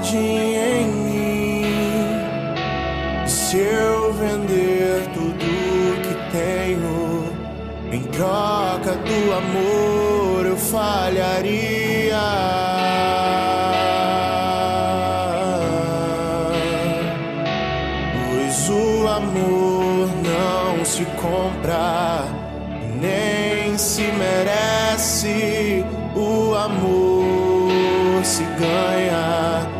o jardim em mim. Se eu vender tudo que tenho em troca do amor, eu falharia. se compra, nem se merece. O amor se ganha,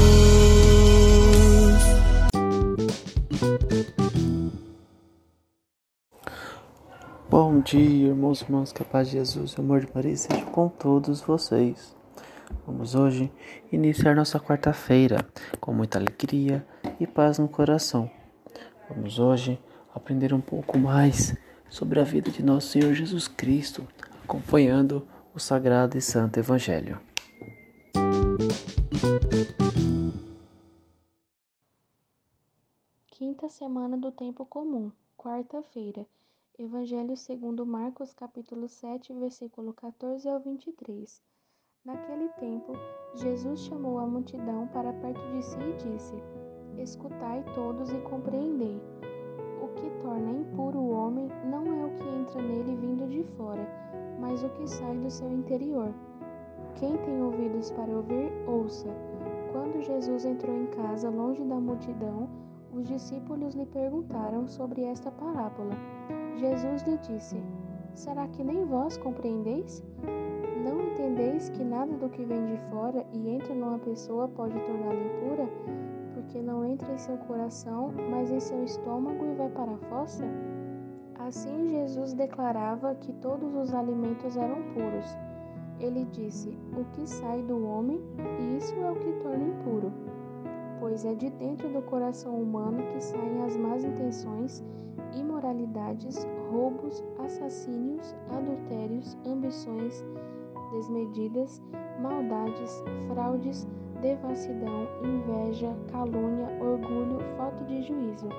Bom dia, irmãos e irmãs, que a paz de Jesus e o amor de Maria seja com todos vocês. Vamos hoje iniciar nossa quarta-feira com muita alegria e paz no coração. Vamos hoje aprender um pouco mais sobre a vida de nosso Senhor Jesus Cristo, acompanhando o Sagrado e Santo Evangelho. Quinta semana do tempo comum, quarta-feira. Evangelho segundo Marcos, capítulo 7, versículo 14 ao 23. Naquele tempo, Jesus chamou a multidão para perto de si e disse: Escutai todos e compreendei. O que torna impuro o homem não é o que entra nele vindo de fora, mas o que sai do seu interior. Quem tem ouvidos para ouvir, ouça. Quando Jesus entrou em casa, longe da multidão, os discípulos lhe perguntaram sobre esta parábola. Jesus lhe disse: Será que nem vós compreendeis? Não entendeis que nada do que vem de fora e entra numa pessoa pode torná-la impura? Porque não entra em seu coração, mas em seu estômago e vai para a fossa? Assim Jesus declarava que todos os alimentos eram puros. Ele disse: O que sai do homem, isso é o que torna impuro. Pois é de dentro do coração humano que saem as más intenções, imoralidades, roubos, assassínios, adultérios, ambições desmedidas, maldades, fraudes, devassidão, inveja, calúnia, orgulho, falta de juízo.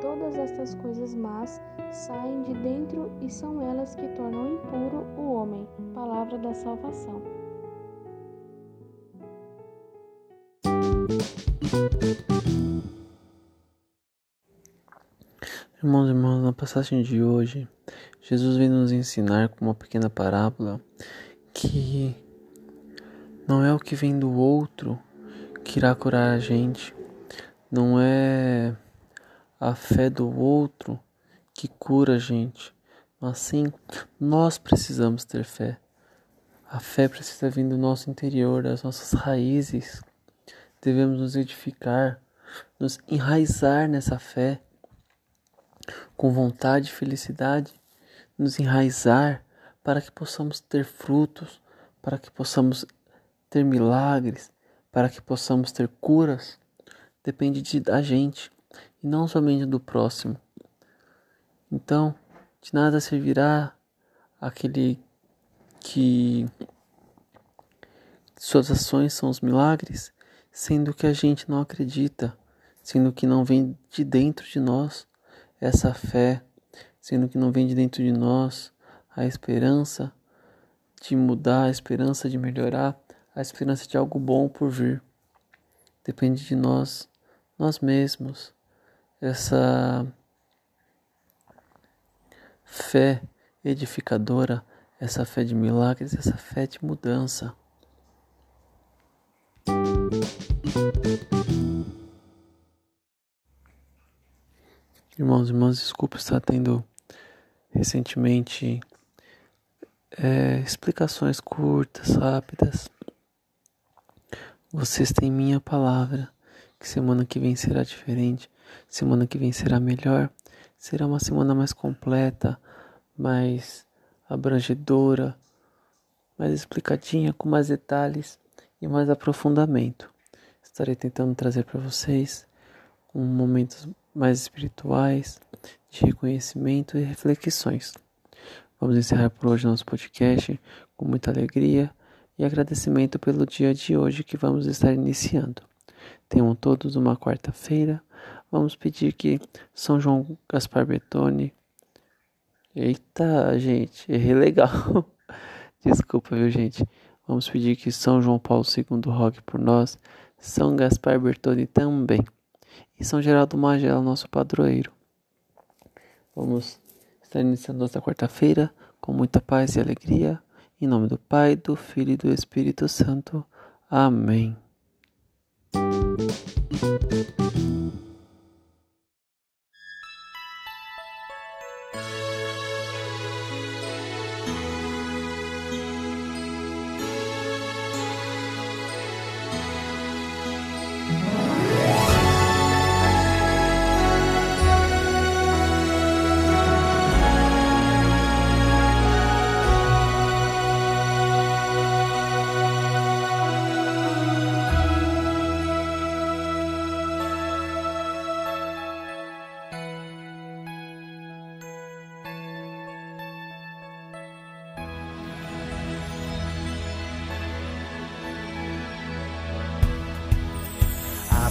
Todas estas coisas más saem de dentro e são elas que tornam impuro o homem. Palavra da salvação. Irmãos e irmãs, na passagem de hoje, Jesus vem nos ensinar com uma pequena parábola que não é o que vem do outro que irá curar a gente, não é a fé do outro que cura a gente. Mas sim, nós precisamos ter fé. A fé precisa vir do nosso interior, das nossas raízes. Devemos nos edificar, nos enraizar nessa fé com vontade e felicidade, nos enraizar para que possamos ter frutos, para que possamos ter milagres, para que possamos ter curas. Depende de, da gente e não somente do próximo. Então, de nada servirá aquele que suas ações são os milagres, sendo que a gente não acredita, sendo que não vem de dentro de nós essa fé, sendo que não vem de dentro de nós a esperança de mudar, a esperança de melhorar, a esperança de algo bom por vir. Depende de nós, nós mesmos essa fé edificadora, essa fé de milagres, essa fé de mudança. Irmãos e irmãs, desculpa estar tendo recentemente é, explicações curtas, rápidas. Vocês têm minha palavra que semana que vem será diferente. Semana que vem será melhor. Será uma semana mais completa, mais abrangedora, mais explicadinha, com mais detalhes e mais aprofundamento. estarei tentando trazer para vocês um momentos mais espirituais, de reconhecimento e reflexões. Vamos encerrar por hoje nosso podcast com muita alegria e agradecimento pelo dia de hoje que vamos estar iniciando. Tenham todos uma quarta-feira. Vamos pedir que São João Gaspar Betoni. Eita, gente, errei legal. Desculpa, viu, gente? Vamos pedir que São João Paulo II rogue por nós, São Gaspar Bertoni também, e São Geraldo Magela, nosso padroeiro. Vamos estar iniciando nossa quarta-feira com muita paz e alegria, em nome do Pai, do Filho e do Espírito Santo. Amém.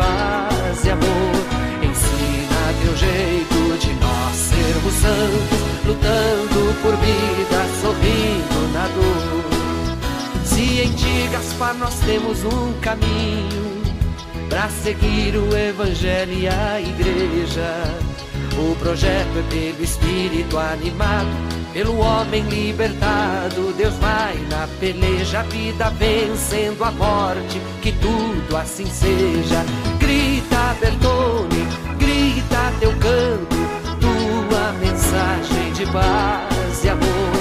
paz e amor. Ensina teu jeito de nós sermos santos, lutando por vida, sorrindo na dor. Se em ti, Gaspar, nós temos um caminho para seguir o Evangelho e a Igreja. O projeto é pelo espírito animado, pelo homem libertado. Deus vai na peleja, a vida vencendo a morte, que tudo assim seja. Grita, Bertone, grita teu canto, tua mensagem de paz e amor.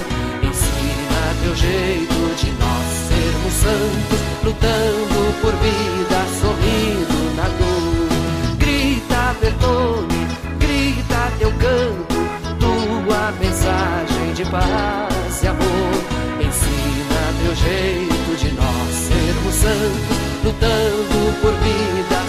Ensina teu jeito de nós sermos santos, lutando por vida, sorrindo na dor. Grita, Bertone, grita teu canto, tua mensagem de paz e amor. Ensina teu jeito de nós sermos santos, lutando por vida,